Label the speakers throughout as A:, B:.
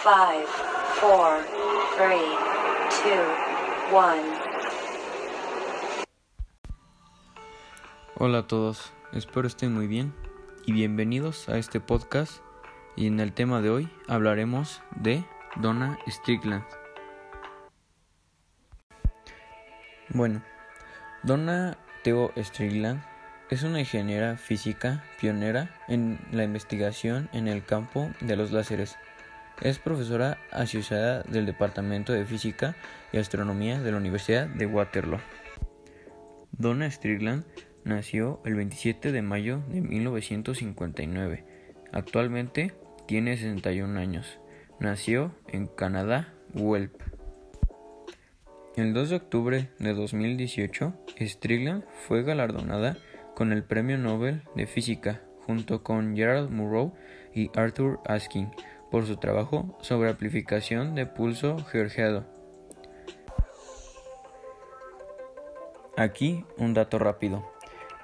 A: 5, 4, 3, 2, 1.
B: Hola a todos, espero estén muy bien y bienvenidos a este podcast y en el tema de hoy hablaremos de Donna Strickland. Bueno, Donna Theo Strickland es una ingeniera física pionera en la investigación en el campo de los láseres. Es profesora asociada del Departamento de Física y Astronomía de la Universidad de Waterloo. Donna Strickland nació el 27 de mayo de 1959. Actualmente tiene 61 años. Nació en Canadá, Guelph. El 2 de octubre de 2018, Strickland fue galardonada con el Premio Nobel de Física junto con Gerald Murrow y Arthur Askin por su trabajo sobre amplificación de pulso georgiado. Aquí un dato rápido.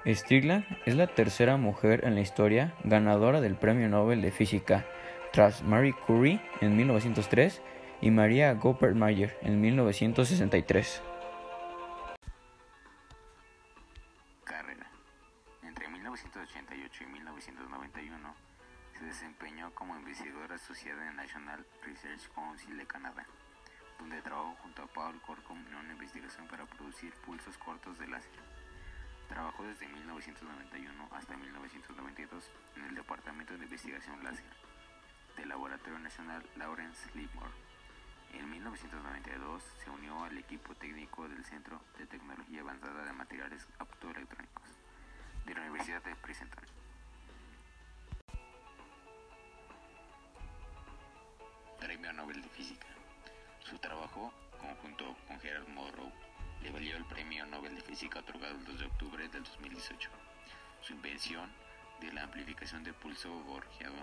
B: Strickland es la tercera mujer en la historia ganadora del Premio Nobel de Física, tras Marie Curie en 1903 y Maria Goeppert-Mayer en 1963.
C: Carrera. Entre 1988 y 1991 se desempeñó como investigadora asociada en National Research Council de Canadá, donde trabajó junto a Paul Corcom en una investigación para producir pulsos cortos de láser. Trabajó desde 1991 hasta 1992 en el Departamento de Investigación Láser del Laboratorio Nacional Lawrence Livermore. En 1992 se unió al equipo técnico del Centro de Tecnología Avanzada de Materiales Optoelectrónicos trabajo, conjunto con Gerald Morrow, le valió el Premio Nobel de Física otorgado el 2 de octubre del 2018. Su invención de la amplificación de pulso gorgiado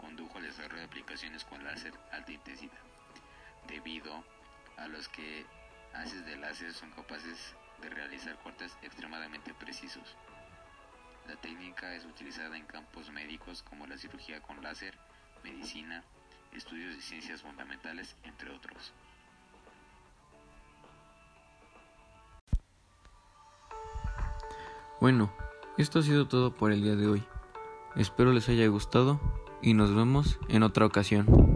C: condujo al desarrollo de aplicaciones con láser alta intensidad, debido a los que haces de láser son capaces de realizar cortes extremadamente precisos. La técnica es utilizada en campos médicos como la cirugía con láser, medicina, estudios de ciencias fundamentales, entre otros.
B: Bueno, esto ha sido todo por el día de hoy. Espero les haya gustado y nos vemos en otra ocasión.